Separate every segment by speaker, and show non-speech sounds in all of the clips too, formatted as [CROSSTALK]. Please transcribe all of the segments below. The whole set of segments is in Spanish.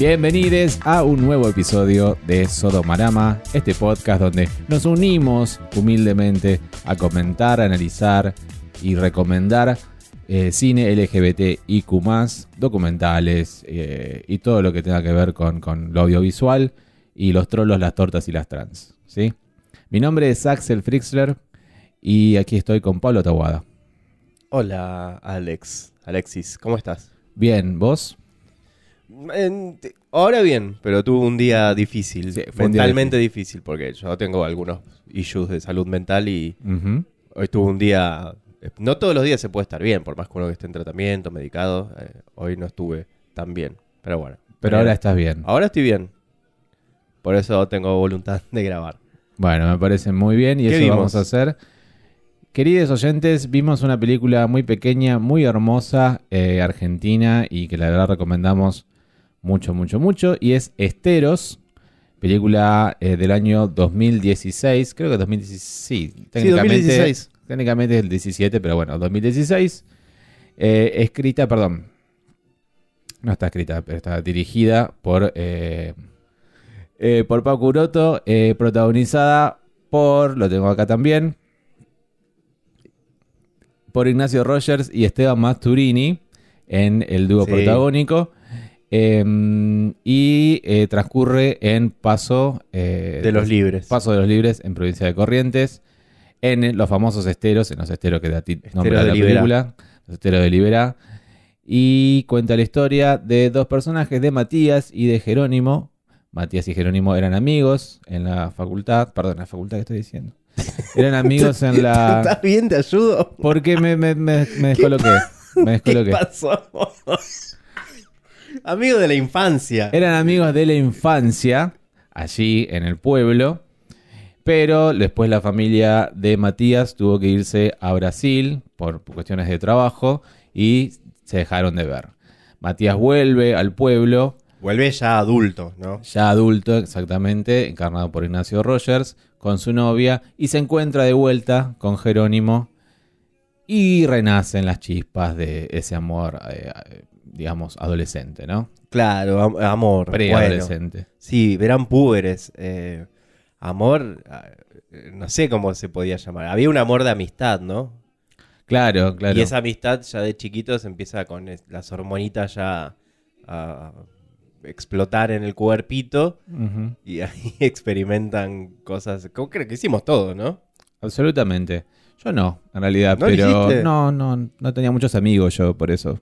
Speaker 1: Bienvenidos a un nuevo episodio de Sodomarama, este podcast donde nos unimos humildemente a comentar, analizar y recomendar eh, cine LGBTIQ, documentales eh, y todo lo que tenga que ver con, con lo audiovisual y los trolos, las tortas y las trans. ¿sí? Mi nombre es Axel Frixler y aquí estoy con Pablo Tawada.
Speaker 2: Hola, Alex. Alexis, ¿cómo estás?
Speaker 1: Bien, ¿vos?
Speaker 2: En- ahora bien, pero tuve un día difícil,
Speaker 1: Sí, día
Speaker 2: mentalmente difícil. porque yo tengo algunos issues de salud mental y hoy tuve un día... No todos los días se puede estar bien, por más que uno que esté en tratamiento, medicado. eh, hoy no estuve tan bien, pero bueno.
Speaker 1: Pero
Speaker 2: Eh,
Speaker 1: ahora estás bien.
Speaker 2: Ahora estoy bien. Por eso tengo voluntad de grabar.
Speaker 1: Bueno, me parece muy bien y
Speaker 2: ¿Qué
Speaker 1: eso
Speaker 2: vimos?
Speaker 1: vamos a hacer. Queridos oyentes, vimos una película muy pequeña, muy hermosa, eh, argentina y que la verdad recomendamos mucho, mucho, mucho. Y es Esteros, película eh, del año 2016. Creo que 2016. Sí, técnicamente,
Speaker 2: 2016.
Speaker 1: técnicamente es el 17, pero bueno, 2016. Eh, escrita, perdón. No está escrita, pero está dirigida por, eh, por Pau Curoto, protagonizada por, lo tengo acá también, por Ignacio Rogers y Esteban Masturini en el dúo
Speaker 2: Sí.
Speaker 1: protagónico. Eh, y eh, transcurre en Paso eh,
Speaker 2: De los libres.
Speaker 1: Paso de los Libres en provincia de Corrientes, en los famosos esteros, en los esteros que da ti- nombre
Speaker 2: de
Speaker 1: la
Speaker 2: Liberá.
Speaker 1: película, los esteros de Liberá. Y cuenta la historia de dos personajes, de Matías y de Jerónimo. Matías y Jerónimo eran amigos en la facultad, perdón, en la facultad que estoy diciendo. [LAUGHS] Eran amigos en la...
Speaker 2: ¿Estás bien? ¿Te ayudo?
Speaker 1: Porque me, me, me, me descoloqué. Me [LAUGHS]
Speaker 2: ¿Qué
Speaker 1: descoloqué.
Speaker 2: pasó? [LAUGHS] Amigo de la infancia.
Speaker 1: Eran amigos de la infancia, allí en el pueblo, pero después la familia de Matías tuvo que irse a Brasil por cuestiones de trabajo y se dejaron de ver. Matías vuelve al pueblo,
Speaker 2: Vuelve ya adulto, ¿no?
Speaker 1: ya adulto exactamente, encarnado por Ignacio Rogers, con su novia, y se encuentra de vuelta con Jerónimo y renacen las chispas de ese amor, eh, digamos, adolescente, ¿no?
Speaker 2: Claro, am- amor. Bueno,
Speaker 1: Preadolescente.
Speaker 2: sí, verán púberes. eh, amor, eh, no sé cómo se podía llamar. Había un amor de amistad, ¿no?
Speaker 1: Claro, claro.
Speaker 2: Y esa amistad ya de chiquitos empieza con las hormonitas ya a explotar en el cuerpito y ahí [LAUGHS] experimentan cosas. Como creo que hicimos todo, ¿no?
Speaker 1: Absolutamente. Yo no, en realidad,
Speaker 2: ¿No
Speaker 1: pero no, no, no tenía muchos amigos yo por eso.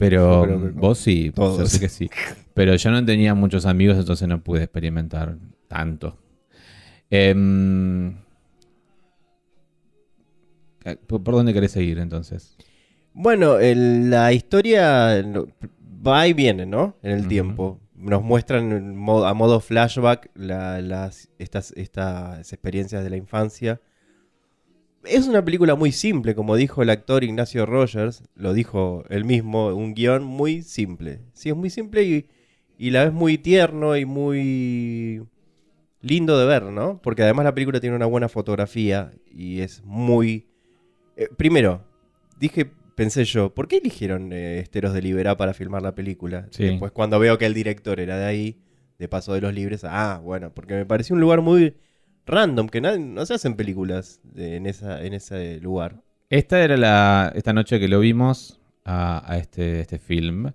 Speaker 1: Pero vos sí,
Speaker 2: todos.
Speaker 1: sé que sí. Pero yo no tenía muchos amigos, entonces no pude experimentar tanto. Em, eh, ¿Por dónde querés seguir entonces?
Speaker 2: Bueno, el- la historia va y viene, ¿no? En el tiempo. Nos muestran a modo flashback la- las, estas, estas experiencias de la infancia. Es una película muy simple, como dijo el actor Ignacio Rogers, lo dijo él mismo, un guion muy simple. Sí, es muy simple y, y la vez muy tierno y muy lindo de ver, ¿no? Porque además la película tiene una buena fotografía y es muy... eh, primero, dije, pensé yo, ¿por qué eligieron eh, Esteros de Liberá para filmar la película?
Speaker 1: Sí.
Speaker 2: Después cuando veo que el director era de ahí, de Paso de los Libres, ah, bueno, porque me pareció un lugar muy random, que na- no se hacen películas de- en, esa, en ese lugar.
Speaker 1: Esta era la esta noche que lo vimos a, a este, este film.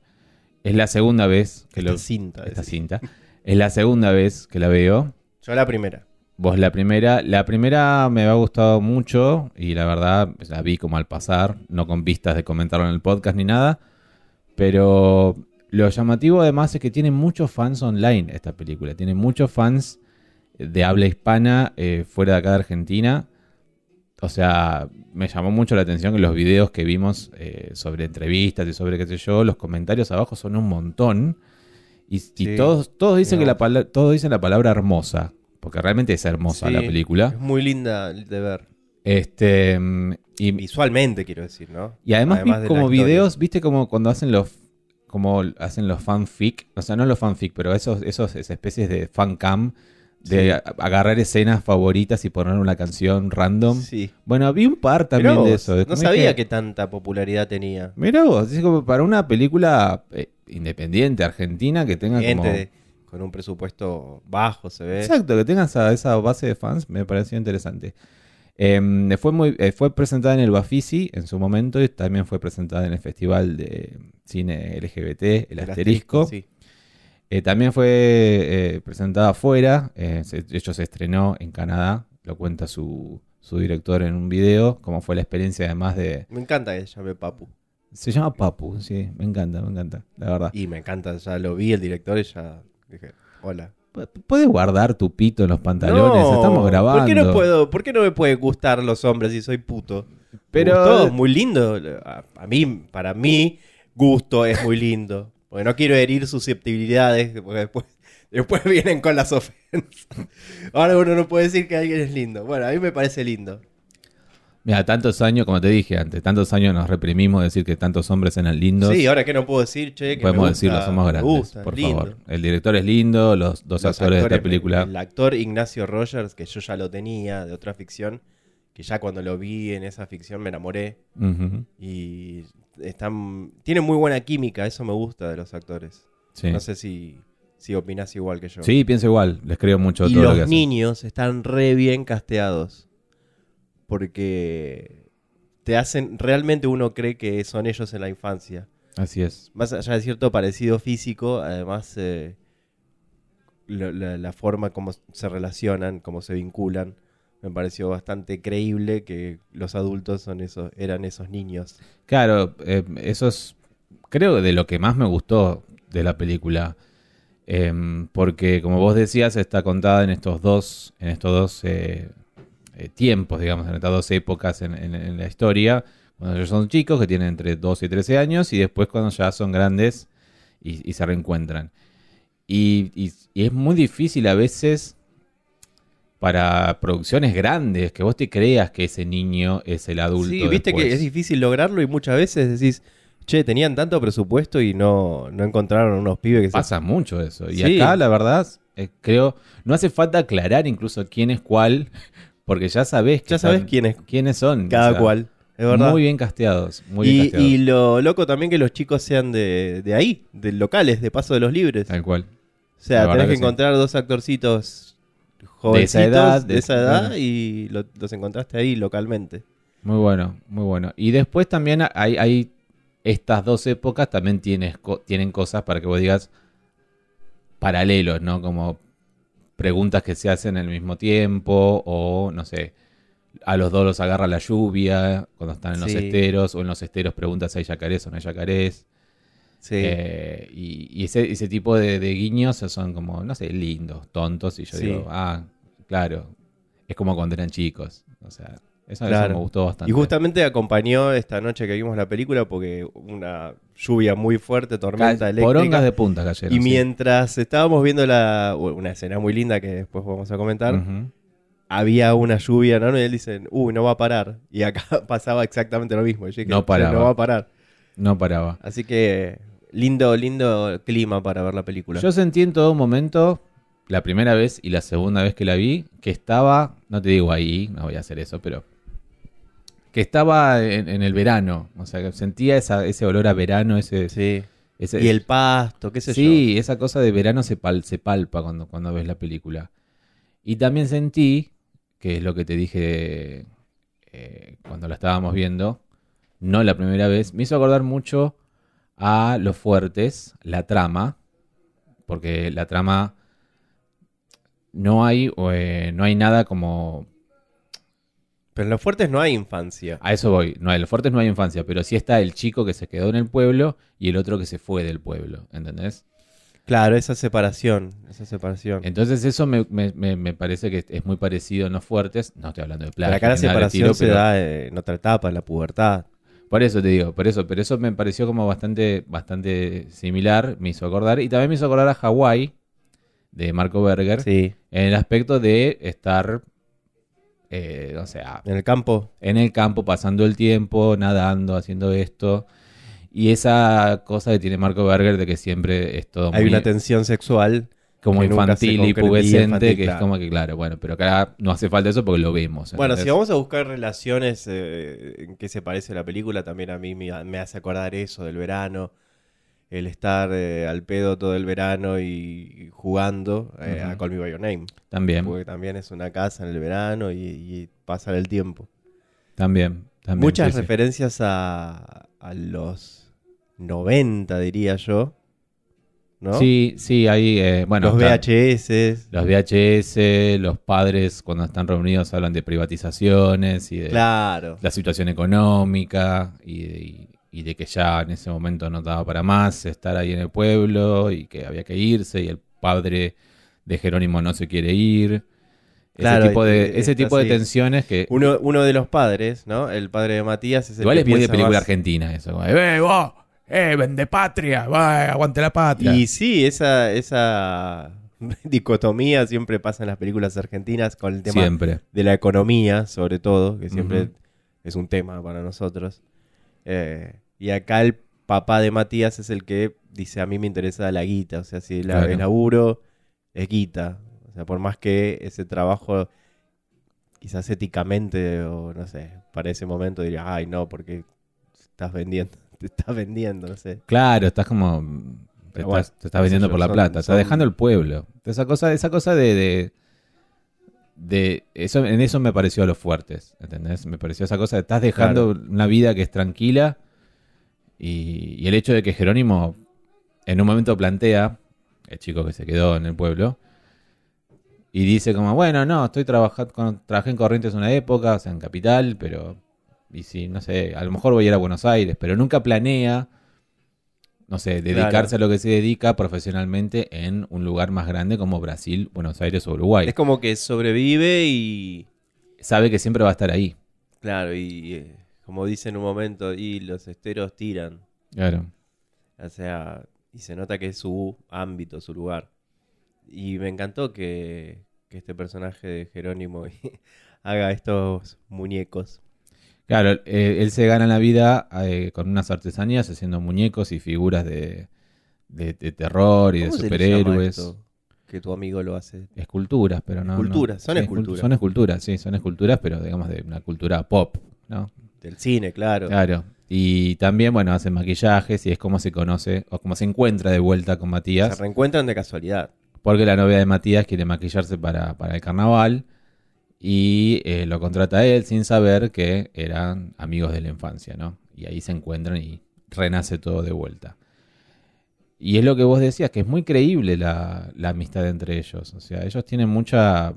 Speaker 1: Es la segunda vez que
Speaker 2: Esta
Speaker 1: lo
Speaker 2: cinta.
Speaker 1: esta cinta. Es la segunda vez que la veo.
Speaker 2: Yo la primera.
Speaker 1: Vos la primera, la primera me ha gustado mucho y la verdad pues, la vi como al pasar, no con vistas de comentarlo en el podcast ni nada, pero lo llamativo además es que tiene muchos fans online esta película, tiene muchos fans de habla hispana eh, fuera de acá de Argentina, o sea, me llamó mucho la atención que los videos que vimos eh, sobre entrevistas y sobre qué sé yo, los comentarios abajo son un montón y, todos, todos dicen que la todos dicen la palabra hermosa. Porque realmente es hermosa
Speaker 2: Sí,
Speaker 1: la película.
Speaker 2: Es muy linda de ver.
Speaker 1: Este. mm, Y,
Speaker 2: Visualmente, quiero decir, ¿no?
Speaker 1: y además, vi como
Speaker 2: historia.
Speaker 1: videos, viste como cuando hacen los. Como hacen los fanfic. O sea, no los fanfic, pero esos, esos esas especies de fancam de agarrar escenas favoritas y poner una canción random.
Speaker 2: Sí.
Speaker 1: Bueno, vi un par también de eso.
Speaker 2: No sabía que tanta popularidad tenía.
Speaker 1: Mira vos, es como para una película eh, independiente argentina que tenga
Speaker 2: Gente
Speaker 1: como...
Speaker 2: de- con un presupuesto bajo, se ve.
Speaker 1: Exacto, que tenga esa, esa base de fans me pareció interesante. Em, fue, muy, eh, fue presentada en el Bafisi en su momento y también fue presentada en el Festival de Cine LGBT, el,
Speaker 2: El
Speaker 1: Asterisco.
Speaker 2: sí.
Speaker 1: Eh, también fue eh, presentada afuera, eh, se- de hecho se estrenó en Canadá, lo cuenta su, su director en un video, como fue la experiencia además de...
Speaker 2: Me encanta que se llame Papu.
Speaker 1: Se llama Papu, sí, me encanta, me encanta, la verdad.
Speaker 2: Y me encanta, ya lo vi el director y ya dije, hola.
Speaker 1: ¿Puedes guardar tu pito en los pantalones?
Speaker 2: No,
Speaker 1: Estamos grabando.
Speaker 2: ¿Por qué no puedo? ¿Por qué no me pueden gustar los hombres si soy puto?
Speaker 1: Pero-
Speaker 2: gustó, muy lindo. A, a mí, para mí, gusto es muy lindo. Porque no quiero herir susceptibilidades, porque después, [LAUGHS] después vienen con las ofensas. Ahora uno no puede decir que alguien es lindo. Bueno, a mí me parece lindo.
Speaker 1: Mira, tantos años, como te dije antes, tantos años nos reprimimos de decir que tantos hombres eran lindos.
Speaker 2: Sí, ahora que no puedo decir, che, que
Speaker 1: Podemos
Speaker 2: me gusta,
Speaker 1: decirlo, somos
Speaker 2: me
Speaker 1: grandes,
Speaker 2: gusta,
Speaker 1: por
Speaker 2: lindo.
Speaker 1: favor. El director es lindo, los dos
Speaker 2: Los
Speaker 1: actores, de esta película.
Speaker 2: El actor Ignacio Rogers, que yo ya lo tenía de otra ficción, que ya cuando lo vi en esa ficción me enamoré. Y están, tienen muy buena química, eso me gusta de los actores.
Speaker 1: sí.
Speaker 2: No sé si, si opinás igual que yo.
Speaker 1: Sí, pienso igual, les creo mucho
Speaker 2: y
Speaker 1: todo lo que
Speaker 2: los
Speaker 1: hacen.
Speaker 2: niños están re bien casteados. Porque te hacen, realmente uno cree que son ellos en la infancia.
Speaker 1: Así es.
Speaker 2: Más allá de cierto parecido físico, además eh, la, la forma como se relacionan, cómo se vinculan, me pareció bastante creíble que los adultos son esos, eran esos niños.
Speaker 1: Claro, eh, eso es, creo, de lo que más me gustó de la película. Em, porque, como vos decías, está contada en estos dos, en estos dos eh, eh, tiempos, digamos, en estas dos épocas en, la historia. Cuando ellos son chicos, que tienen entre 12 y 13 años, y después cuando ya son grandes y, se reencuentran. Y es muy difícil a veces para producciones grandes que vos te creas que ese niño es el adulto.
Speaker 2: Sí, viste
Speaker 1: después.
Speaker 2: que es difícil lograrlo y muchas veces decís, che, tenían tanto presupuesto y no, no encontraron unos pibes que se...
Speaker 1: Pasa mucho eso. Y
Speaker 2: Sí.
Speaker 1: acá, la verdad, eh, creo, no hace falta aclarar incluso quién es cuál, porque ya sabés que
Speaker 2: Ya sabes
Speaker 1: están-
Speaker 2: quién es
Speaker 1: quiénes son.
Speaker 2: cada
Speaker 1: o sea,
Speaker 2: cual, es verdad.
Speaker 1: Muy bien casteados. Muy bien
Speaker 2: y,
Speaker 1: casteados.
Speaker 2: y lo loco también que los chicos sean de, de ahí, de locales, de Paso de los Libres.
Speaker 1: Tal cual.
Speaker 2: O sea,
Speaker 1: La
Speaker 2: tenés que,
Speaker 1: que sí.
Speaker 2: encontrar dos actorcitos
Speaker 1: De esa edad,
Speaker 2: de esa edad
Speaker 1: bueno.
Speaker 2: y lo- los encontraste ahí localmente.
Speaker 1: Muy bueno, muy bueno. Y después también hay, hay estas dos épocas también tienes, tienen cosas para que vos digas paralelos, ¿no? Como preguntas que se hacen al mismo tiempo o, no sé, a los dos los agarra la lluvia cuando están en los
Speaker 2: Sí.
Speaker 1: esteros o en los esteros preguntas si hay yacarés o no hay yacarés.
Speaker 2: Sí.
Speaker 1: Eh, y y ese, ese tipo de, de guiños son como, no sé, lindos, tontos. Y yo
Speaker 2: Sí.
Speaker 1: digo, ah, claro, es como cuando eran chicos. O sea, eso, eso
Speaker 2: Claro.
Speaker 1: me gustó bastante.
Speaker 2: y justamente acompañó esta noche que vimos la película porque una lluvia muy fuerte, tormenta
Speaker 1: Ca-
Speaker 2: eléctrica.
Speaker 1: Porongas de punta cayeron.
Speaker 2: y
Speaker 1: sí.
Speaker 2: mientras estábamos viendo la, una escena muy linda que después vamos a comentar, había una lluvia, ¿no? Y él dice, uy, no va a parar. Y acá [LAUGHS] pasaba exactamente lo mismo. Dije,
Speaker 1: No
Speaker 2: "Che,
Speaker 1: paraba.
Speaker 2: No va a parar.
Speaker 1: No paraba.
Speaker 2: Así que lindo, lindo clima para ver la película.
Speaker 1: Yo sentí en todo momento, la primera vez y la segunda vez que la vi, que estaba, no te digo ahí, no voy a hacer eso, pero que estaba en, en el verano. O sea, que sentía esa- ese olor a verano, ese...
Speaker 2: Sí.
Speaker 1: ese-
Speaker 2: Y el pasto, qué sé yo.
Speaker 1: Sí, esa cosa de verano se, pal- se palpa cuando, cuando ves la película. Y también sentí, que es lo que te dije eh, cuando la estábamos viendo, no la primera vez, me hizo acordar mucho a Los Fuertes, la trama, porque la trama no hay, eh, no hay nada como...
Speaker 2: Pero en los fuertes no hay infancia.
Speaker 1: A eso voy, no, en Los Fuertes no hay infancia, pero sí está el chico que se quedó en el pueblo y el otro que se fue del pueblo, ¿entendés?
Speaker 2: Claro, esa separación. Esa separación.
Speaker 1: Entonces eso me, me- me- me parece que es muy parecido en los fuertes. No estoy hablando de
Speaker 2: Pero
Speaker 1: plagio.
Speaker 2: acá la separación
Speaker 1: estilo,
Speaker 2: se
Speaker 1: pero-
Speaker 2: da eh, en otra etapa, en la pubertad.
Speaker 1: Por eso te digo, por eso, pero eso me pareció como bastante, bastante similar, me hizo acordar. Y también me hizo acordar a Hawái, de Marco Berger,
Speaker 2: Sí.
Speaker 1: en el aspecto de estar, eh, o sea,
Speaker 2: En el campo.
Speaker 1: en el campo, pasando el tiempo, nadando, haciendo esto. Y esa cosa que tiene Marco Berger de que siempre es todo
Speaker 2: Hay
Speaker 1: muy...
Speaker 2: una tensión sexual
Speaker 1: como
Speaker 2: Que
Speaker 1: infantil y pubescente, que es como que, claro, bueno, pero acá no hace falta eso porque lo vemos.
Speaker 2: Bueno, si vamos a buscar relaciones eh, en qué se parece la película, también a mí me, me hace acordar eso del verano, el estar eh, al pedo todo el verano y, jugando eh, a. Call Me By Your Name,
Speaker 1: También,
Speaker 2: porque también es una casa en el verano y, y pasar el tiempo.
Speaker 1: también, también.
Speaker 2: Muchas
Speaker 1: sí, sí.
Speaker 2: referencias a, a los 90, diría yo, ¿no?
Speaker 1: Sí, sí, ahí, eh, bueno,
Speaker 2: los VHS,
Speaker 1: los VHS, los padres cuando están reunidos hablan de privatizaciones y de
Speaker 2: claro.
Speaker 1: la situación económica y de, y- y de que ya en ese momento no daba para más estar ahí en el pueblo y que había que irse y el padre de Jerónimo no se quiere ir.
Speaker 2: Claro,
Speaker 1: ese tipo de, ese tipo de tensiones que
Speaker 2: Uno, uno de los padres, ¿no? El padre de Matías es el
Speaker 1: igual
Speaker 2: que
Speaker 1: es muy de película
Speaker 2: más-
Speaker 1: argentina eso. ¡Eh, vos! ¡Eh, vende patria! ¡Va, aguante la patria!
Speaker 2: Y sí, esa, esa [LAUGHS] dicotomía siempre pasa en las películas argentinas con el tema
Speaker 1: Siempre.
Speaker 2: de la economía, sobre todo, que siempre es un tema para nosotros. Eh, y acá el papá de Matías es el que dice, a mí me interesa la guita, o sea, si la,
Speaker 1: Claro.
Speaker 2: el laburo es guita. O sea, por más que ese trabajo quizás éticamente o no sé, para ese momento diría, ay no, porque estás vendiendo, [LAUGHS] te estás vendiendo, no sé.
Speaker 1: Claro, estás como. Te
Speaker 2: bueno,
Speaker 1: estás, te estás vendiendo por la
Speaker 2: son-
Speaker 1: plata, estás
Speaker 2: son-
Speaker 1: dejando el pueblo. Esa cosa, esa cosa de. de, de- eso, en eso me pareció a los fuertes, ¿entendés? Me pareció esa cosa de estás dejando una vida que es tranquila. Y, y el hecho de que Jerónimo en un momento plantea, el chico que se quedó en el pueblo, y dice como, bueno, no, estoy trabajando, con, trabajé en Corrientes una época, o sea, en Capital, pero, y si, no sé, a lo mejor voy a ir a Buenos Aires, pero nunca planea, no sé, dedicarse a lo que se dedica profesionalmente en un lugar más grande como Brasil, Buenos Aires o Uruguay.
Speaker 2: Es como que sobrevive y...
Speaker 1: Sabe que siempre va a estar ahí.
Speaker 2: Claro, y eh, como dice en un momento, y los esteros tiran.
Speaker 1: Claro.
Speaker 2: O sea, y se nota que es su ámbito, su lugar. Y me encantó que, que este personaje de Jerónimo [LAUGHS] haga estos muñecos.
Speaker 1: Claro, eh, él se gana la vida eh, con unas artesanías haciendo muñecos y figuras de, de- de terror y de
Speaker 2: ¿Cómo se le llama
Speaker 1: superhéroes.
Speaker 2: que tu amigo lo hace?
Speaker 1: Esculturas, pero no. no-
Speaker 2: Esculturas, son
Speaker 1: sí,
Speaker 2: esculturas.
Speaker 1: Son esculturas, sí, son esculturas, pero digamos de una cultura pop, ¿no?
Speaker 2: Del cine, claro.
Speaker 1: Claro. Y también, bueno, hacen maquillajes y es como se conoce o como se encuentra de vuelta con
Speaker 2: Se
Speaker 1: Matías.
Speaker 2: reencuentran de casualidad.
Speaker 1: Porque la novia de Matías quiere maquillarse para, para el carnaval y eh, lo contrata a él sin saber que eran amigos de la infancia, ¿no? Y ahí se encuentran y renace todo de vuelta. Y es lo que vos decías, que es muy creíble la, la amistad entre ellos. O sea, ellos tienen mucha,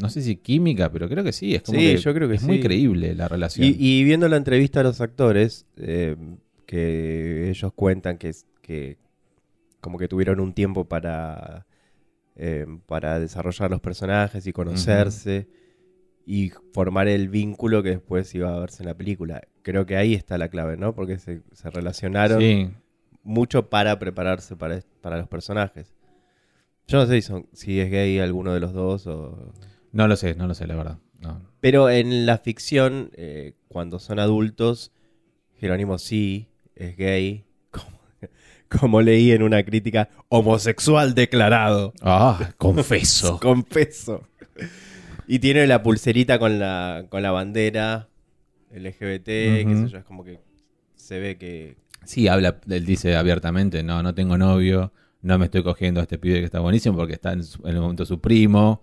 Speaker 1: no sé si química, pero creo que sí. Es como
Speaker 2: Sí,
Speaker 1: que
Speaker 2: yo creo que
Speaker 1: es muy creíble la relación.
Speaker 2: Y, y viendo la entrevista a los actores, eh, que ellos cuentan que, que como que tuvieron un tiempo para, eh, para desarrollar los personajes y conocerse y formar el vínculo que después iba a verse en la película. Creo que ahí está la clave, ¿no? Porque se, se relacionaron
Speaker 1: Sí,
Speaker 2: mucho para prepararse para, para los personajes. Yo no sé si, son- si es gay alguno de los dos o...
Speaker 1: no lo sé, no lo sé, la verdad. No.
Speaker 2: Pero en la ficción, eh, cuando son adultos, Jerónimo sí es gay, [LAUGHS] como, como leí en una crítica, homosexual declarado.
Speaker 1: Ah, confeso. [LAUGHS]
Speaker 2: Confeso. Y tiene la pulserita con la, con la bandera LGBT, qué
Speaker 1: Ujú.
Speaker 2: sé yo, es como que se ve que...
Speaker 1: Sí, habla, él dice abiertamente, no, no tengo novio, no me estoy cogiendo a este pibe que está buenísimo porque está en, su- en el momento su primo.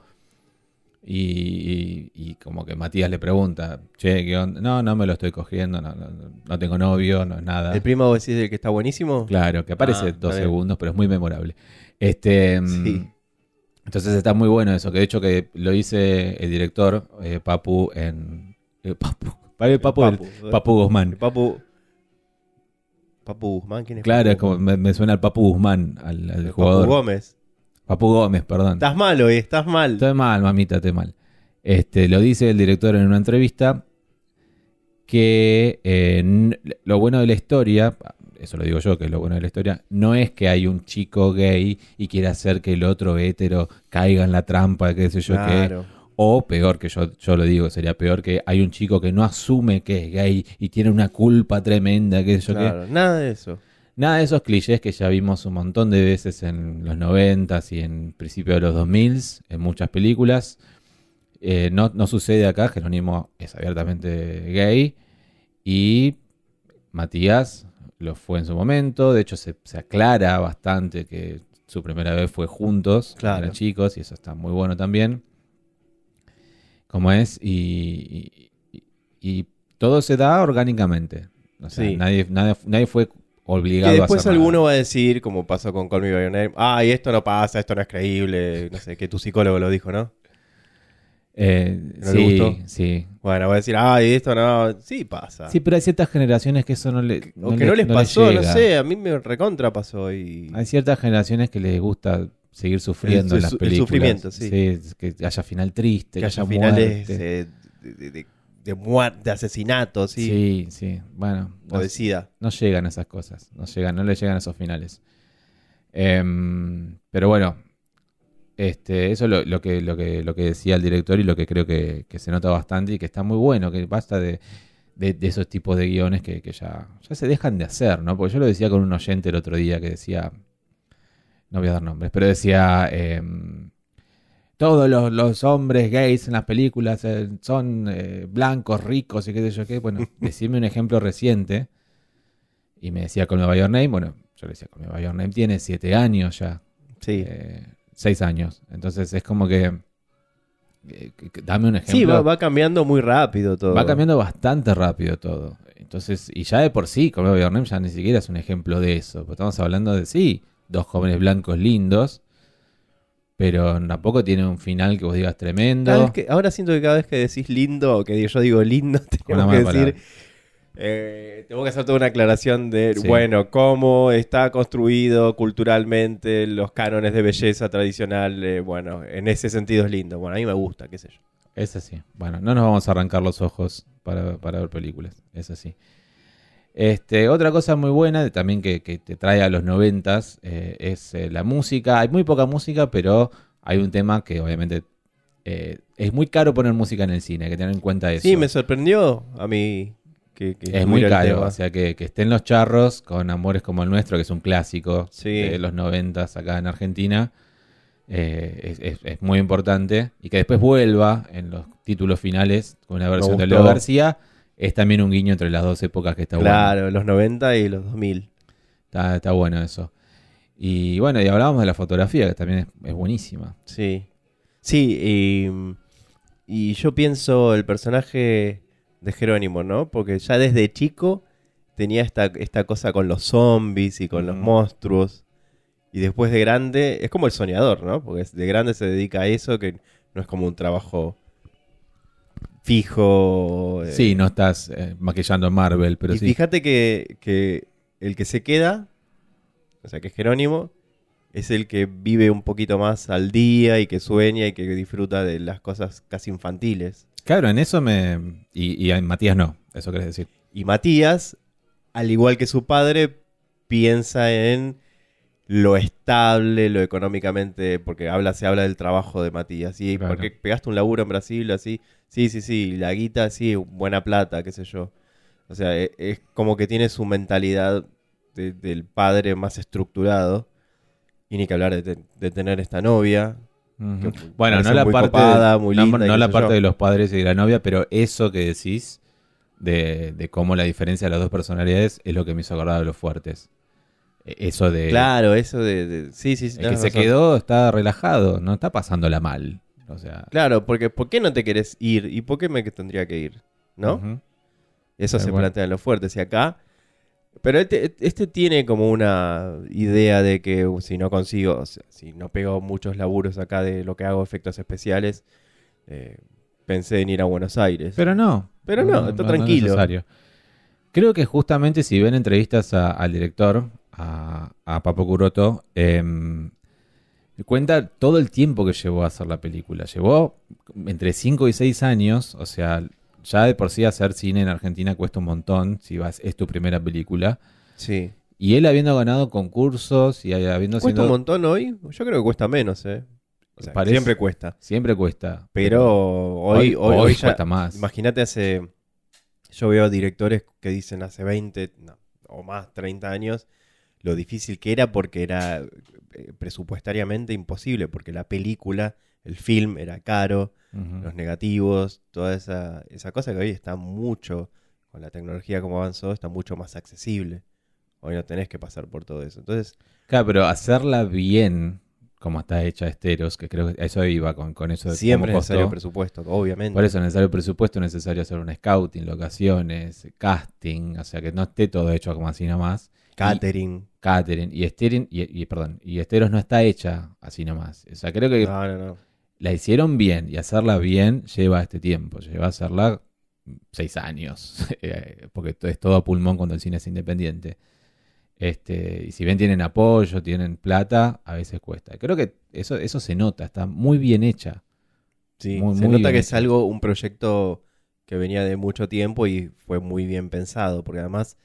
Speaker 1: Y, y- y como que Matías le pregunta, che, ¿qué onda? No, no me lo estoy cogiendo, no, no, no- tengo novio, no es nada.
Speaker 2: ¿El primo vos decís el que está buenísimo?
Speaker 1: Claro, que aparece
Speaker 2: Ah,
Speaker 1: dos segundos, pero es muy memorable. Este, mm,
Speaker 2: Sí.
Speaker 1: Entonces está muy bueno eso, que de hecho que lo dice el director eh, Papu en... eh, [LAUGHS] Papu, Papu, Papu, el-
Speaker 2: Papu.
Speaker 1: Papu Guzmán.
Speaker 2: Papu... Papu Guzmán, ¿quién es
Speaker 1: Claro,
Speaker 2: Papu
Speaker 1: como me, me suena al Papu Guzmán, al, al
Speaker 2: Papu
Speaker 1: jugador.
Speaker 2: Gómez.
Speaker 1: Papu Gómez, perdón.
Speaker 2: Estás mal hoy, estás mal.
Speaker 1: Estoy mal, mamita, estoy mal. Este, lo dice el director en una entrevista que eh, lo bueno de la historia, eso lo digo yo, que es lo bueno de la historia, no es que hay un chico gay y quiere hacer que el otro hétero caiga en la trampa, qué sé yo qué.
Speaker 2: Claro.
Speaker 1: O peor, que yo, yo lo digo, sería peor que hay un chico que no asume que es gay y tiene una culpa tremenda, qué sé yo qué.
Speaker 2: Claro, nada de eso.
Speaker 1: Nada de esos clichés que ya vimos un montón de veces en los 90s y en principio de los 2000s, en muchas películas. Eh, no, no sucede acá, Jerónimo es abiertamente gay y Matías lo fue en su momento. De hecho, se, se aclara bastante que su primera vez fue juntos,
Speaker 2: Claro.
Speaker 1: eran chicos, y eso está muy bueno también. Como es, y, y- y todo se da orgánicamente. O sea,
Speaker 2: Sí.
Speaker 1: nadie, nadie, nadie fue
Speaker 2: Que
Speaker 1: obligado a
Speaker 2: después
Speaker 1: hacer
Speaker 2: alguno
Speaker 1: nada.
Speaker 2: va a decir, como pasó con Call Me By Your Name, ay, esto no pasa, esto no es creíble, no sé, que tu psicólogo lo dijo, ¿no?
Speaker 1: Eh,
Speaker 2: ¿No le
Speaker 1: sí,
Speaker 2: gustó?
Speaker 1: sí.
Speaker 2: Bueno, va a decir, ay, esto no, sí pasa.
Speaker 1: Sí, pero hay ciertas generaciones que eso no, le,
Speaker 2: o que no les pasó, no sé, a mí me recontra pasó y...
Speaker 1: Hay ciertas generaciones que les gusta seguir sufriendo
Speaker 2: El
Speaker 1: en las
Speaker 2: su- el
Speaker 1: películas.
Speaker 2: sufrimiento, sí.
Speaker 1: que haya final triste,
Speaker 2: que haya
Speaker 1: haya
Speaker 2: finales
Speaker 1: muerte.
Speaker 2: eh, de, de, de, de de asesinato, sí,
Speaker 1: Sí, sí. Bueno,
Speaker 2: o
Speaker 1: no,
Speaker 2: de sida.
Speaker 1: no llegan esas cosas. No llegan, no le llegan a esos finales. Em, pero bueno, este, eso es lo, lo que, lo, que, lo que decía el director y lo que creo que, que se nota bastante y que está muy bueno, que basta de, de- de esos tipos de guiones que, que ya, ya se dejan de hacer, ¿no? Porque yo lo decía con un oyente el otro día que decía, no voy a dar nombres, pero decía, em, todos los, los hombres gays en las películas eh, son eh, blancos, ricos y qué sé yo qué. Bueno, [LAUGHS] decime un ejemplo reciente. Y me decía con Nueva York Name. Bueno, yo le decía con Nueva York Name tiene siete años ya.
Speaker 2: Sí,
Speaker 1: eh, seis años. Entonces es como que. eh, que- que dame un ejemplo.
Speaker 2: sí va, va cambiando muy rápido todo.
Speaker 1: Va cambiando bastante rápido todo. Entonces, y ya de por sí, con Nueva York Name ya ni siquiera es un ejemplo de eso. Porque estamos hablando de, sí, dos jóvenes blancos lindos. Pero tampoco tiene un final que vos digas tremendo.
Speaker 2: que- ahora siento que cada vez que decís lindo o que yo digo lindo, [LAUGHS]
Speaker 1: Una
Speaker 2: que decir... eh, tengo que hacer toda una aclaración de,
Speaker 1: Sí.
Speaker 2: bueno, cómo está construido culturalmente los cánones de belleza tradicional. eh, bueno, en ese sentido es lindo. Bueno, a mí me gusta, qué sé yo.
Speaker 1: Es así. Bueno, no nos vamos a arrancar los ojos para, para ver películas. Es así. Este, otra cosa muy buena también que, que te trae a los noventas eh, es eh, la música. Hay muy poca música, pero hay un tema que obviamente eh, es muy caro poner música en el cine, hay que tener en cuenta eso.
Speaker 2: Sí, me sorprendió a mí que, que
Speaker 1: es muy caro, o sea que, que estén los charros con Amores como el nuestro, que es un clásico
Speaker 2: Sí.
Speaker 1: de los noventas acá en Argentina, eh, es, es- es muy importante. Y que después vuelva en los títulos finales con una versión de. Leo García, es también un guiño entre las dos épocas que está bueno.
Speaker 2: Claro, los 90 y los 2000.
Speaker 1: Está, está bueno eso. Y bueno, y hablábamos de la fotografía, que también es, es buenísima.
Speaker 2: Sí. Sí, y, y yo pienso el personaje de Jerónimo, ¿no? Porque ya desde chico tenía esta, esta cosa con los zombies y con los monstruos. Y después de grande, es como el soñador, ¿no? Porque de grande se dedica a eso, que no es como un trabajo fijo. eh,
Speaker 1: Sí, no estás eh, maquillando Marvel, pero
Speaker 2: y
Speaker 1: sí.
Speaker 2: fíjate que, que el que se queda, o sea, que es Jerónimo, es el que vive un poquito más al día y que sueña y que disfruta de las cosas casi infantiles.
Speaker 1: Claro, en eso me... Y, y a Matías no, eso querés decir.
Speaker 2: Y Matías, al igual que su padre, piensa en lo estable, lo económicamente, porque habla, se habla del trabajo de Matías. Y
Speaker 1: Claro.
Speaker 2: porque pegaste un laburo en Brasil, así, sí, sí, sí, la guita, sí, buena plata, qué sé yo. O sea, e- es, como que tiene su mentalidad de- del padre más estructurado. Y ni que hablar de, te- de tener esta novia. Que
Speaker 1: Bueno, no la
Speaker 2: muy
Speaker 1: parte,
Speaker 2: copada, linda
Speaker 1: no la parte
Speaker 2: yo.
Speaker 1: de los padres y de la novia, pero eso que decís de, de cómo la diferencia de las dos personalidades es lo que me hizo acordar de los fuertes. Eso de
Speaker 2: Claro, eso de... de- sí, sí, sí.
Speaker 1: el que se quedó está relajado, no está pasándola mal. O sea,
Speaker 2: Claro, porque ¿por qué no te querés ir? ¿Y por qué me tendría que ir? ¿no? Eso se plantea en los fuertes. Y acá. Pero este, este tiene como una idea de que si no consigo, o sea, si no pego muchos laburos acá de lo que hago, efectos especiales, eh, pensé en ir a Buenos Aires.
Speaker 1: Pero no.
Speaker 2: Pero no, está
Speaker 1: es
Speaker 2: tranquilo.
Speaker 1: Creo que justamente si ven entrevistas a- al director, a, a Papo Curoto, em, cuenta todo el tiempo que llevó a hacer la película. Llevó entre 5 y 6 años, o sea, ya de por sí hacer cine en Argentina cuesta un montón, si vas, es tu primera película.
Speaker 2: sí.
Speaker 1: Y él habiendo ganado concursos y habiendo
Speaker 2: ¿Cuesta un montón hoy? Yo creo que cuesta menos, ¿eh? O sea,
Speaker 1: Parece-
Speaker 2: siempre cuesta.
Speaker 1: Siempre cuesta.
Speaker 2: Pero hoy, hoy, hoy ya-
Speaker 1: cuesta más.
Speaker 2: Imagínate hace. Yo veo directores que dicen hace 20 no, o más, 30 años. Lo difícil que era porque era eh, presupuestariamente imposible, porque la película, el film era caro, los negativos, toda esa, esa cosa que hoy está mucho, con la tecnología como avanzó, está mucho más accesible. Hoy no tenés que pasar por todo eso. Entonces,
Speaker 1: Claro, pero hacerla bien, como está hecha Esteros, que creo que eso iba con, con eso de
Speaker 2: siempre es necesario presupuesto, obviamente.
Speaker 1: Por eso es necesario presupuesto, es necesario hacer un scouting, locaciones, casting, o sea que no esté todo hecho como así nomás.
Speaker 2: Catering.
Speaker 1: Catering y Steering, y, y, perdón, y Esteros no está hecha así nomás. O sea, creo que
Speaker 2: No, no, no.
Speaker 1: la hicieron bien y hacerla bien lleva este tiempo, lleva a hacerla seis años, [LAUGHS] eh, porque es todo a pulmón cuando el cine es independiente. Este, y si bien tienen apoyo, tienen plata, a veces cuesta. Creo que eso, eso se nota, está muy bien hecha.
Speaker 2: Sí,
Speaker 1: Muy-
Speaker 2: se
Speaker 1: muy
Speaker 2: nota que es algo, un proyecto que venía de mucho tiempo y fue muy bien pensado, porque además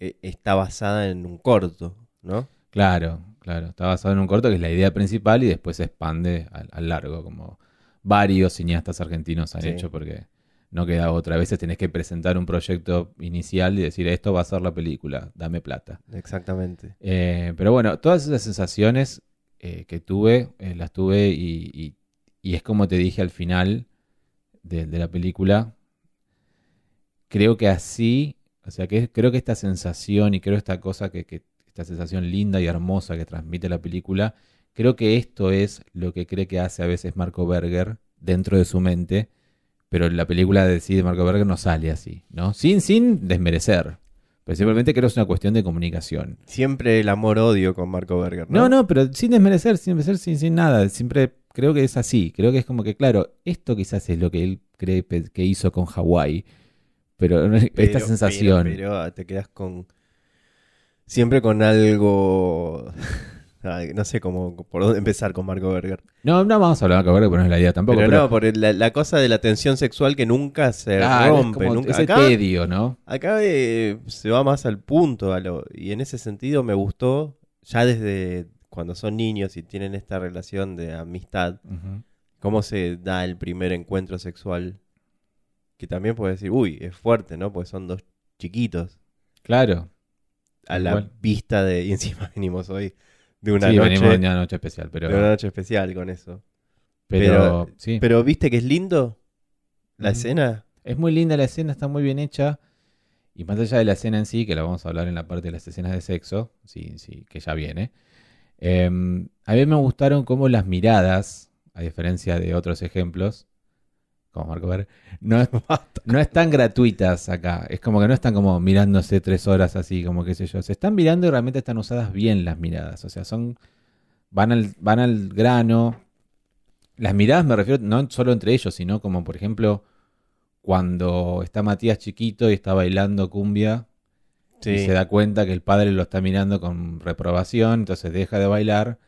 Speaker 2: eh, está basada en un corto, ¿no?
Speaker 1: Claro, claro. Está basado en un corto que es la idea principal y después se expande al, al largo, como varios cineastas argentinos han
Speaker 2: Sí.
Speaker 1: hecho, porque no queda otra. A veces tenés que presentar un proyecto inicial y decir, esto va a ser la película, dame plata.
Speaker 2: Exactamente.
Speaker 1: Eh, pero bueno, todas esas sensaciones eh, que tuve, eh, las tuve y, y- y es como te dije al final de, de la película. Creo que así, o sea, que creo que esta sensación y creo esta cosa que, que- esta sensación linda y hermosa que transmite la película, creo que esto es lo que cree que hace a veces Marco Berger dentro de su mente, pero la película de sí de Marco Berger no sale así, ¿no? Sin, sin desmerecer. Pero simplemente creo que es una cuestión de comunicación.
Speaker 2: Siempre el amor-odio con Marco Berger,
Speaker 1: No,
Speaker 2: ¿no?
Speaker 1: no, pero sin desmerecer, sin desmerecer, sin, sin nada. Siempre creo que es así. Creo que es como que, claro, esto quizás es lo que él cree que hizo con Hawái. Pero [LAUGHS] esta sensación.
Speaker 2: Pero, pero te quedas con. Siempre con algo. [LAUGHS] No sé cómo por dónde empezar con Marco Berger.
Speaker 1: No, no vamos a hablar de Marco Berger, porque no es la idea tampoco.
Speaker 2: pero,
Speaker 1: pero
Speaker 2: no, por la, la cosa de la tensión sexual que nunca se
Speaker 1: claro, es
Speaker 2: rompe.
Speaker 1: como
Speaker 2: nunca,
Speaker 1: ese
Speaker 2: acá
Speaker 1: tedio, ¿no?
Speaker 2: acá eh, se va más al punto. a lo- y en ese sentido me gustó, ya desde cuando son niños y tienen esta relación de amistad, cómo se da el primer encuentro sexual. Que también puede decir, uy, es fuerte, ¿no? Porque son dos chiquitos.
Speaker 1: Claro.
Speaker 2: a la
Speaker 1: Igual.
Speaker 2: vista de. Y encima [LAUGHS] venimos hoy de una
Speaker 1: sí,
Speaker 2: noche.
Speaker 1: venimos de una noche especial, pero.
Speaker 2: de una noche especial con eso.
Speaker 1: pero,
Speaker 2: pero-
Speaker 1: sí.
Speaker 2: Pero viste que es lindo la escena.
Speaker 1: Es muy linda la escena, está muy bien hecha. Y más allá de la escena en sí, que la vamos a hablar en la parte de las escenas de sexo, sí, sí, que ya viene. eh, a mí me gustaron como las miradas, a diferencia de otros ejemplos, como Marco Ver, no, es- [LAUGHS] no están gratuitas acá. Es como que no están como mirándose tres horas así, como qué sé yo. Se están mirando y realmente están usadas bien las miradas. O sea, son. Van al, van al grano. Las miradas me refiero no solo entre ellos, sino como por ejemplo cuando está Matías chiquito y está bailando cumbia y se da cuenta que el padre lo está mirando con reprobación, entonces deja de bailar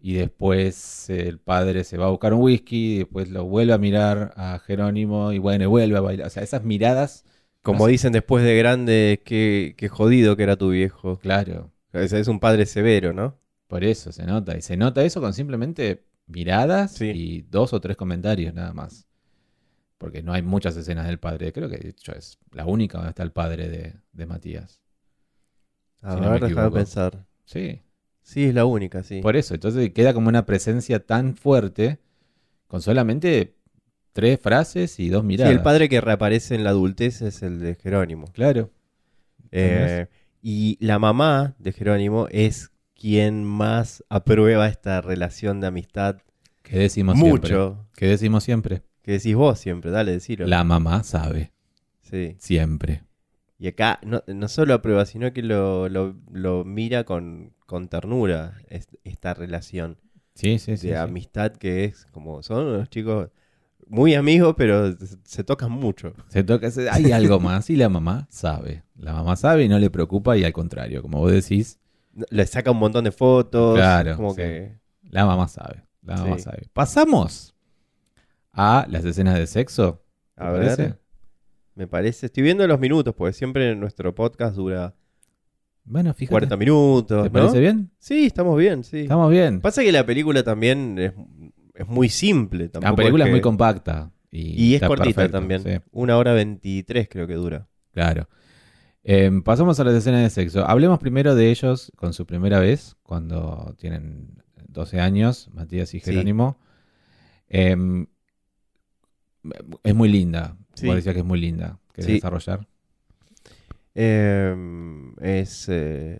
Speaker 1: y después el padre se va a buscar un whisky y después lo vuelve a mirar a Jerónimo y bueno, y vuelve a bailar. O sea, esas miradas,
Speaker 2: Como
Speaker 1: no
Speaker 2: dicen después de grande, que, que jodido que era tu viejo.
Speaker 1: claro,
Speaker 2: Es, es un padre severo, ¿no?
Speaker 1: por eso se nota. Y se nota eso con simplemente miradas
Speaker 2: Sí.
Speaker 1: y dos o tres comentarios nada más. Porque no hay muchas escenas del padre. Creo que de hecho es la única donde está el padre de, de Matías.
Speaker 2: A
Speaker 1: Si no
Speaker 2: ver, déjame
Speaker 1: equivoco.
Speaker 2: pensar.
Speaker 1: Sí.
Speaker 2: Sí, es la única, sí.
Speaker 1: Por eso, entonces queda como una presencia tan fuerte con solamente tres frases y dos
Speaker 2: Sí,
Speaker 1: miradas.
Speaker 2: el padre que reaparece en la adultez es el de Jerónimo.
Speaker 1: Claro.
Speaker 2: Eh, y la mamá de Jerónimo es quien más aprueba esta relación de amistad
Speaker 1: ¿Qué decimos siempre?
Speaker 2: mucho.
Speaker 1: ¿Qué decimos siempre?
Speaker 2: Que decís vos siempre, dale, decilo.
Speaker 1: La mamá sabe,
Speaker 2: Sí.
Speaker 1: siempre.
Speaker 2: Y acá no, no solo aprueba, sino que lo, lo- lo mira con, con ternura es- esta relación
Speaker 1: Sí, sí,
Speaker 2: de
Speaker 1: sí.
Speaker 2: amistad que es como son unos chicos muy amigos, pero se, tocan mucho.
Speaker 1: Se toca, se- hay algo más y la mamá sabe. La mamá sabe y no le preocupa y al contrario, como vos decís,
Speaker 2: Le saca un montón de fotos.
Speaker 1: Claro,
Speaker 2: Como
Speaker 1: sí.
Speaker 2: que.
Speaker 1: la mamá sabe. La mamá sabe. Pasamos a las escenas de sexo. ¿te
Speaker 2: A
Speaker 1: parece?
Speaker 2: ver. Me parece. Estoy viendo los minutos, porque siempre nuestro podcast dura
Speaker 1: Bueno, fíjate.
Speaker 2: 40 minutos.
Speaker 1: ¿Te
Speaker 2: ¿no?
Speaker 1: parece bien?
Speaker 2: Sí, estamos bien, sí.
Speaker 1: Estamos bien.
Speaker 2: Pasa que la película también es, es muy simple.
Speaker 1: La película es
Speaker 2: que-
Speaker 1: muy compacta. Y,
Speaker 2: Y es cortita
Speaker 1: perfecto,
Speaker 2: también.
Speaker 1: sí,
Speaker 2: Una hora veintitrés creo que dura.
Speaker 1: claro. Em, pasamos a las escenas de sexo. Hablemos primero de ellos con su primera vez, cuando tienen 12 años, Matías y
Speaker 2: Sí.
Speaker 1: Jerónimo. Em, es muy linda.
Speaker 2: Sí.
Speaker 1: Vos decías que es muy linda. ¿Querés
Speaker 2: Sí.
Speaker 1: desarrollar?
Speaker 2: Eh, es. eh,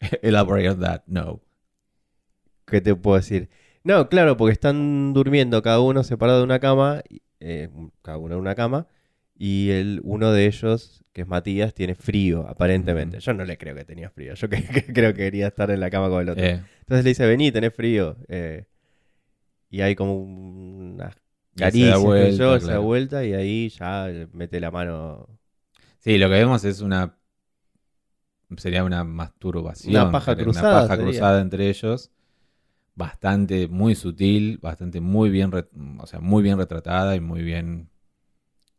Speaker 2: [LAUGHS]
Speaker 1: Elaborate on that. No.
Speaker 2: ¿Qué te puedo decir? No, claro, porque están durmiendo cada uno separado de una cama, eh, cada uno en una cama, y el, uno de ellos, que es Matías, tiene frío, aparentemente. Yo no le creo que tenía frío, yo [LAUGHS] que- que creo que quería estar en la cama con el otro.
Speaker 1: Eh,
Speaker 2: Entonces le dice, vení, tenés frío. eh, y hay como unas
Speaker 1: se da
Speaker 2: caricias,
Speaker 1: vuelta,
Speaker 2: yo, se da vuelta, y ahí ya mete la mano.
Speaker 1: Sí, lo que vemos es una. Sería una masturbación.
Speaker 2: Una paja cruzada
Speaker 1: Una paja
Speaker 2: sería.
Speaker 1: cruzada entre ellos. Bastante, muy sutil, bastante, muy bien, o sea, muy bien retratada y muy bien.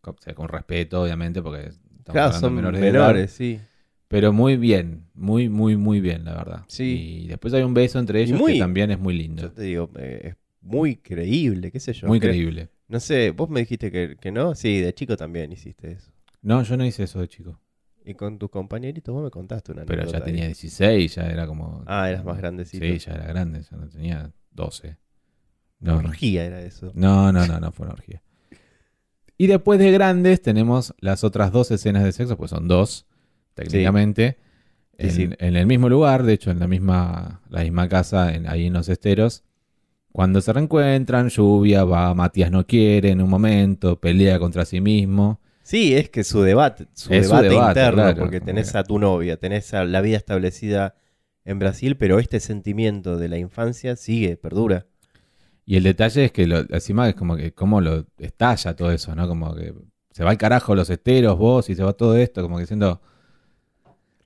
Speaker 1: o sea, con respeto, obviamente, porque estamos
Speaker 2: Claro,
Speaker 1: hablando de
Speaker 2: son
Speaker 1: menores
Speaker 2: menores,
Speaker 1: de edad.
Speaker 2: sí.
Speaker 1: Pero muy bien, muy, muy, muy bien, la verdad.
Speaker 2: Sí.
Speaker 1: Y después hay un beso entre ellos
Speaker 2: muy-
Speaker 1: que también es muy
Speaker 2: Yo
Speaker 1: lindo.
Speaker 2: te digo, eh, es muy creíble, qué sé yo.
Speaker 1: Muy creíble.
Speaker 2: No sé, vos me dijiste que, que no. Sí, de chico también hiciste eso.
Speaker 1: No, yo no hice eso de chico.
Speaker 2: Y con tus compañeritos vos me contaste una
Speaker 1: Pero ya tenía
Speaker 2: ahí.
Speaker 1: 16, ya era como.
Speaker 2: Ah, eras más grandecito.
Speaker 1: Sí, ya era grande, ya no tenía 12.
Speaker 2: Una
Speaker 1: No,
Speaker 2: orgía era eso.
Speaker 1: no, no, no, no fue una orgía. Y después de grandes tenemos las otras dos escenas de sexo, pues son dos, técnicamente.
Speaker 2: Sí,
Speaker 1: en,
Speaker 2: sí.
Speaker 1: en el mismo lugar, de hecho, en la misma, la misma casa, en- ahí en los esteros. Cuando se reencuentran, lluvia, va, Matías no quiere en un momento, pelea contra sí mismo.
Speaker 2: Sí, es que su debate, su
Speaker 1: Es
Speaker 2: debate,
Speaker 1: debate,
Speaker 2: interno,
Speaker 1: claro,
Speaker 2: porque tenés a tu novia, tenés a la vida establecida en Brasil, pero este sentimiento de la infancia sigue, perdura.
Speaker 1: Y el detalle es que lo, encima es como que cómo lo estalla todo eso, ¿no? Como que se va al carajo los esteros, vos, y se va todo esto, como que siendo...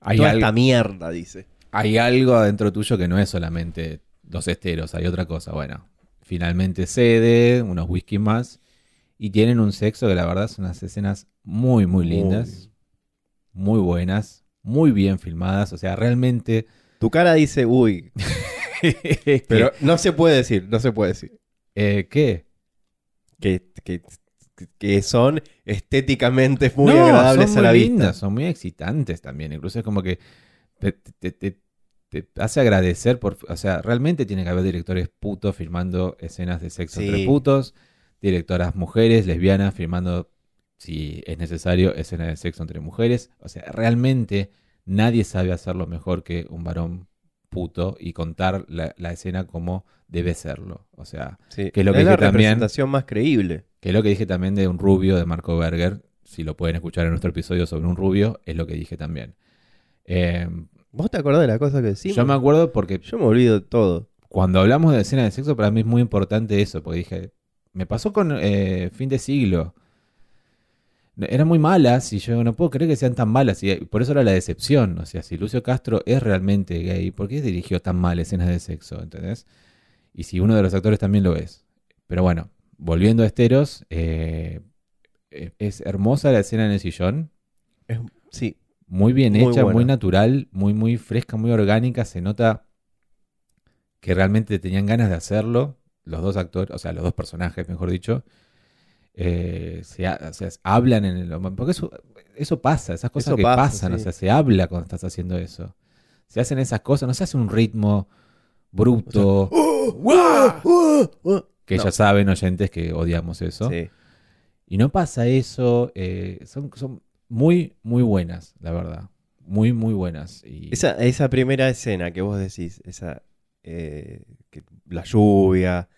Speaker 1: Hay,
Speaker 2: Toda esta mierda, dice.
Speaker 1: hay algo adentro tuyo que no es solamente los esteros, hay otra cosa. Bueno, finalmente cede, unos whisky más, y tienen un sexo que la verdad son unas escenas muy, muy lindas, muy buenas, muy bien filmadas, o sea, realmente...
Speaker 2: Tu cara dice, uy, [LAUGHS] pero no se puede decir, no se puede decir.
Speaker 1: eh, ¿Qué?
Speaker 2: Que, que, que son estéticamente muy
Speaker 1: No,
Speaker 2: agradables
Speaker 1: son
Speaker 2: a la
Speaker 1: muy
Speaker 2: vista.
Speaker 1: lindas, son muy excitantes también. Incluso es como que te, te- te- te hace agradecer por. O sea, realmente tiene que haber directores putos filmando escenas de sexo
Speaker 2: Sí.
Speaker 1: entre putos, directoras mujeres, lesbianas, filmando, si es necesario, escenas de sexo entre mujeres. O sea, realmente nadie sabe hacerlo mejor que un varón puto y contar la, la escena como debe serlo. O sea,
Speaker 2: Sí.
Speaker 1: Que es lo que
Speaker 2: la
Speaker 1: dije también.
Speaker 2: representación más creíble.
Speaker 1: que es lo que dije también de un rubio de Marco Berger, si lo pueden escuchar en nuestro episodio sobre un rubio, es lo que dije también. Eh,
Speaker 2: ¿Vos te acordás de la cosa que decimos?
Speaker 1: yo me acuerdo porque
Speaker 2: Yo me olvido de todo.
Speaker 1: cuando hablamos de escena de sexo, para mí es muy importante eso, porque dije, me pasó con eh, Fin de Siglo. Eran muy malas y yo no puedo creer que sean tan malas. Y por eso era la decepción. O sea, si Lucio Castro es realmente gay, ¿por qué dirigió tan mal escenas de sexo? ¿Entendés? Y si uno de los actores también lo es. Pero bueno, volviendo a Esteros, eh, eh, es hermosa la escena en el sillón.
Speaker 2: Es- sí,
Speaker 1: Muy bien
Speaker 2: Muy
Speaker 1: hecha, muy natural, muy, muy fresca, muy orgánica. Se nota que realmente tenían ganas de hacerlo. Los dos actores, o sea, los dos personajes, mejor dicho. Eh, se, ha- o sea, hablan en el. Porque eso, eso pasa, esas cosas
Speaker 2: Eso
Speaker 1: que
Speaker 2: pasa,
Speaker 1: pasan, o
Speaker 2: sí.
Speaker 1: sea, se habla cuando estás haciendo eso. Se hacen esas cosas, no se hace un ritmo bruto. que
Speaker 2: No.
Speaker 1: ya saben, oyentes, que odiamos eso.
Speaker 2: Sí.
Speaker 1: Y no pasa eso. eh, son, son muy, muy buenas, la verdad. Muy, muy buenas. Y...
Speaker 2: Esa, esa primera escena que vos decís, esa eh, que- la lluvia,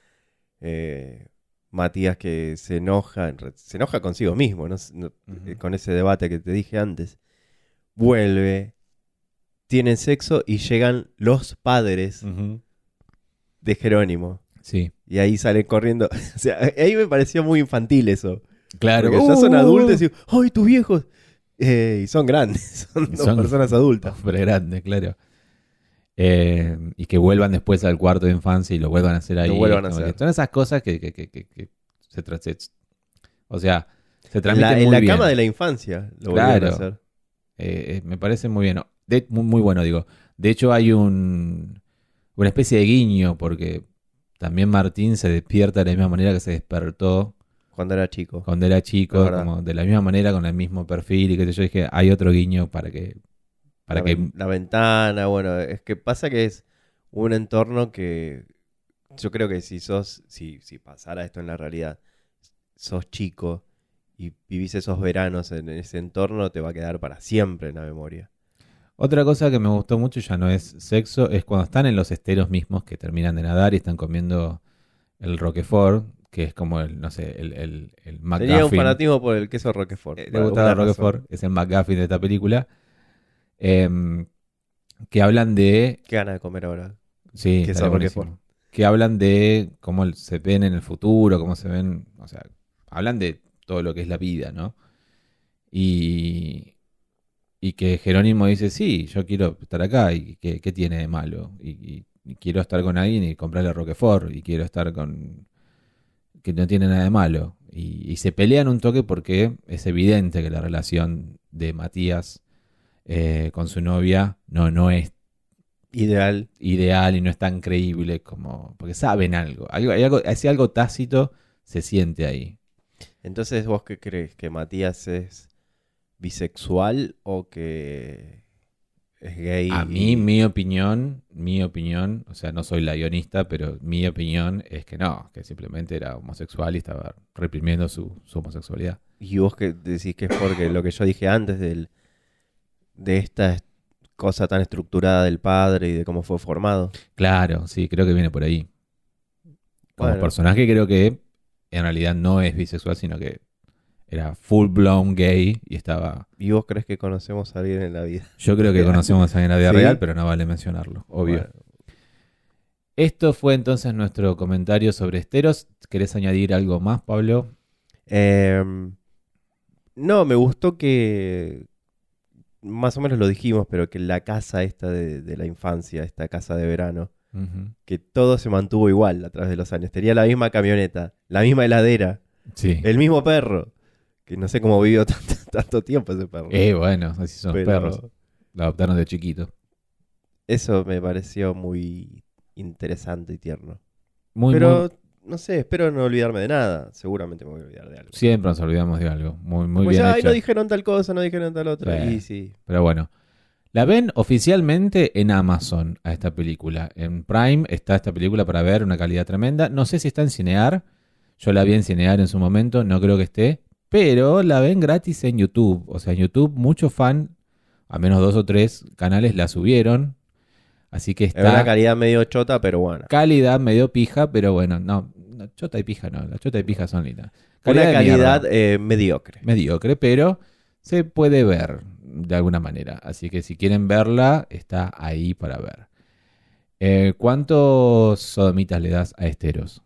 Speaker 2: eh, Matías que se enoja, se enoja consigo mismo, ¿no? No-
Speaker 1: Ujú.
Speaker 2: eh, con ese debate que te dije antes. Vuelve, tienen sexo y llegan los padres de Jerónimo.
Speaker 1: Sí,
Speaker 2: Y ahí salen corriendo. [LAUGHS] O sea, ahí me pareció muy infantil eso.
Speaker 1: claro.
Speaker 2: Porque ya son
Speaker 1: Uh,
Speaker 2: adultos y, ¡ay, tus viejos! Eh, y son grandes, [LAUGHS] son dos
Speaker 1: Son-
Speaker 2: personas adultas.
Speaker 1: Hombre grande, claro. Eh, y que vuelvan después al cuarto de infancia y lo vuelvan a hacer ahí.
Speaker 2: Lo vuelvan a hacer.
Speaker 1: Son esas cosas que, que- que- se, se- O sea, se
Speaker 2: En
Speaker 1: transmiten
Speaker 2: la, en
Speaker 1: muy
Speaker 2: la
Speaker 1: bien.
Speaker 2: cama de la infancia lo
Speaker 1: Claro.
Speaker 2: a hacer.
Speaker 1: Eh, eh, me parece muy bien. De- muy, muy bueno, digo. De hecho, hay un una especie de guiño, porque también Martín se despierta de la misma manera que se despertó
Speaker 2: Cuando era chico.
Speaker 1: cuando era chico, como de la misma manera, con el mismo perfil y que yo dije, hay otro guiño para que... Para
Speaker 2: la,
Speaker 1: que
Speaker 2: ven- la ventana, bueno, es que pasa que es un entorno que yo creo que si sos, si, si pasara esto en la realidad, sos chico y vivís esos veranos en ese entorno, te va a quedar para siempre en la memoria.
Speaker 1: Otra cosa que me gustó mucho ya no es sexo, es cuando están en los esteros mismos que terminan de nadar y están comiendo el Roquefort, que es como el, no sé, el, el, el
Speaker 2: Tenía un
Speaker 1: McGuffin.
Speaker 2: fanatismo por el queso Roquefort.
Speaker 1: Eh, le gustaba el
Speaker 2: alguna razón.
Speaker 1: Roquefort, es el McGuffin de esta película. Em, que hablan de.
Speaker 2: Qué ganas de comer ahora.
Speaker 1: Sí. Que hablan de cómo se ven en el futuro, cómo se ven. O sea, hablan de todo lo que es la vida, ¿no? Y. Y que Jerónimo dice: Sí, yo quiero estar acá. ¿Y qué, qué tiene de malo? Y, y- y quiero estar con alguien y comprarle Roquefort. Y quiero estar con. Que no tiene nada de malo. Y, y se pelean un toque porque es evidente que la relación de Matías eh, con su novia no, no es
Speaker 2: Ideal.
Speaker 1: ideal y no es tan creíble como. Porque saben algo. Algo, hay algo, ese algo tácito se siente ahí.
Speaker 2: Entonces, ¿vos qué crees? ¿Que Matías es bisexual o que es gay?
Speaker 1: A mí, mi opinión, mi opinión, o sea, no soy la guionista, pero mi opinión es que no, que simplemente era homosexual y estaba reprimiendo su, su homosexualidad.
Speaker 2: Y vos que decís que es porque lo que yo dije antes del, de esta est- cosa tan estructurada del padre y de cómo fue formado.
Speaker 1: Claro, sí, creo que viene por ahí. Como
Speaker 2: Bueno.
Speaker 1: personaje creo que en realidad no es bisexual, sino que era full blown gay y estaba...
Speaker 2: ¿Y vos crees que conocemos a alguien en la vida?
Speaker 1: Yo creo que [LAUGHS] conocemos a alguien en la vida
Speaker 2: ¿Sí?
Speaker 1: real, pero no vale mencionarlo, obvio.
Speaker 2: Bueno,
Speaker 1: Esto fue entonces nuestro comentario sobre esteros. ¿Querés añadir algo más, Pablo?
Speaker 2: em, no, me gustó que, más o menos lo dijimos, pero que la casa esta de, de la infancia, esta casa de verano, que todo se mantuvo igual a través de los años. Tenía la misma camioneta, la misma heladera,
Speaker 1: Sí.
Speaker 2: el mismo perro. Que no sé cómo vivió [LAUGHS] tanto, tanto tiempo ese perro.
Speaker 1: Eh, bueno, así son los perros. Lo adoptaron de chiquito.
Speaker 2: Eso me pareció muy interesante y tierno.
Speaker 1: Muy,
Speaker 2: Pero,
Speaker 1: muy-
Speaker 2: no sé, espero no olvidarme de nada. Seguramente me voy a olvidar de algo.
Speaker 1: Siempre nos olvidamos de algo. Muy, muy
Speaker 2: Pues,
Speaker 1: bien
Speaker 2: ay,
Speaker 1: hecho.
Speaker 2: no dijeron tal cosa, no dijeron tal otra.
Speaker 1: Eh.
Speaker 2: Y sí.
Speaker 1: Pero bueno. La ven oficialmente en Amazon a esta película. En Prime está esta película para ver, una calidad tremenda. No sé si está en Cinear. Yo la vi en Cinear en su momento, no creo que esté. Pero la ven gratis en YouTube. O sea, en YouTube muchos fan, a menos dos o tres canales la subieron. Así que
Speaker 2: Es una
Speaker 1: está
Speaker 2: calidad medio chota, pero buena.
Speaker 1: calidad medio pija, pero bueno, no, no, chota y pija no, la chota y pija son lindas.
Speaker 2: Una
Speaker 1: de
Speaker 2: calidad eh, mediocre.
Speaker 1: mediocre, pero se puede ver de alguna manera. Así que si quieren verla, está ahí para ver. Eh, ¿Cuántos sodomitas le das a Esteros?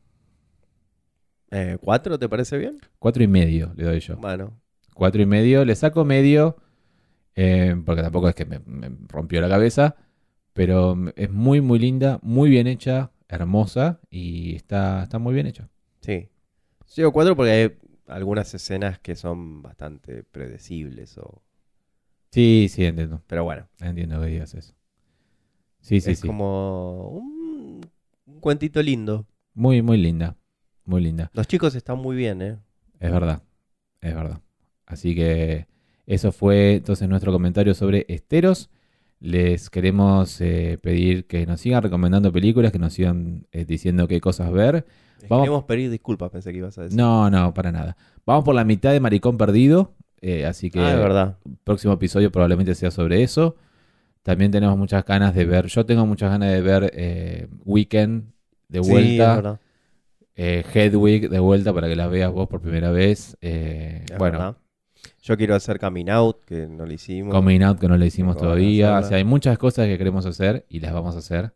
Speaker 2: Eh, ¿Cuatro te parece bien?
Speaker 1: Cuatro y medio le doy yo.
Speaker 2: Bueno,
Speaker 1: Cuatro y medio, le saco medio, eh, porque tampoco es que me, me rompió la cabeza, pero es muy, muy linda, muy bien hecha, hermosa y está, está muy bien hecha.
Speaker 2: sí. Llego cuatro porque hay algunas escenas que son bastante predecibles. O...
Speaker 1: Sí, sí, entiendo.
Speaker 2: Pero bueno,
Speaker 1: Entiendo que digas eso. Sí, sí,
Speaker 2: es
Speaker 1: sí.
Speaker 2: como un, un cuentito lindo.
Speaker 1: Muy, muy linda. Muy linda.
Speaker 2: Los chicos están muy bien, ¿eh?
Speaker 1: Es verdad. Es verdad. Así que eso fue entonces nuestro comentario sobre Esteros. Les queremos eh, pedir que nos sigan recomendando películas, que nos sigan eh, diciendo qué cosas ver.
Speaker 2: Les
Speaker 1: Vamos-
Speaker 2: Queremos pedir disculpas, pensé que ibas a decir.
Speaker 1: No, no, para nada. Vamos por la mitad de Maricón Perdido. eh, así que
Speaker 2: ah, es verdad.
Speaker 1: próximo episodio probablemente sea sobre eso. También tenemos muchas ganas de ver, yo tengo muchas ganas de ver eh, Weekend de
Speaker 2: Sí, es
Speaker 1: vuelta,
Speaker 2: verdad.
Speaker 1: eh, Hedwig de vuelta para que la veas vos por primera vez. bueno,
Speaker 2: verdad. Yo quiero hacer Coming Out, que no lo hicimos.
Speaker 1: Coming Out que no lo hicimos todavía. O sea, hay muchas cosas que queremos hacer y las vamos a hacer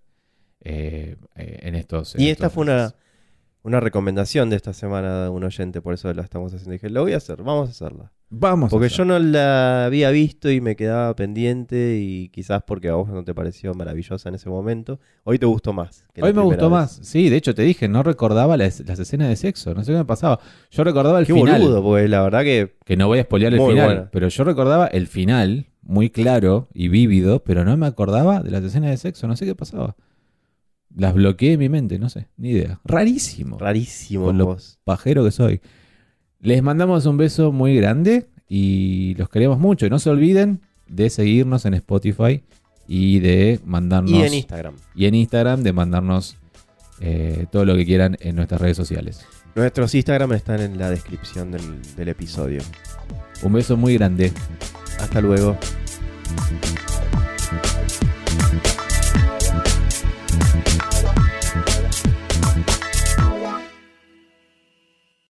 Speaker 1: eh, eh, en estos. en
Speaker 2: Y esta fue una, una recomendación de esta semana de un oyente, por eso la estamos haciendo. Dije, lo voy a hacer, vamos a hacerla.
Speaker 1: Vamos.
Speaker 2: Porque yo no la había visto y me quedaba pendiente y quizás porque a vos no te pareció maravillosa en ese momento. Hoy te gustó más. que
Speaker 1: Hoy me gustó
Speaker 2: vez.
Speaker 1: más. Sí, de hecho te dije, no recordaba las, las escenas de sexo. No sé qué me pasaba. Yo recordaba el
Speaker 2: Qué
Speaker 1: final.
Speaker 2: boludo, porque la verdad que
Speaker 1: Que no voy a spoilear el
Speaker 2: Muy
Speaker 1: final.
Speaker 2: buena.
Speaker 1: Pero yo recordaba el final, muy claro y vívido, pero no me acordaba de las escenas de sexo. No sé qué pasaba. Las bloqueé en mi mente, no sé, ni idea. Rarísimo.
Speaker 2: rarísimo
Speaker 1: Con lo-
Speaker 2: vos.
Speaker 1: Pajero que soy. Les mandamos un beso muy grande y los queremos mucho. Y no se olviden de seguirnos en Spotify y de mandarnos.
Speaker 2: Y en Instagram.
Speaker 1: y en Instagram de mandarnos eh, todo lo que quieran en nuestras redes sociales.
Speaker 2: Nuestros Instagram están en la descripción del, del episodio.
Speaker 1: Un beso muy grande.
Speaker 2: Hasta luego.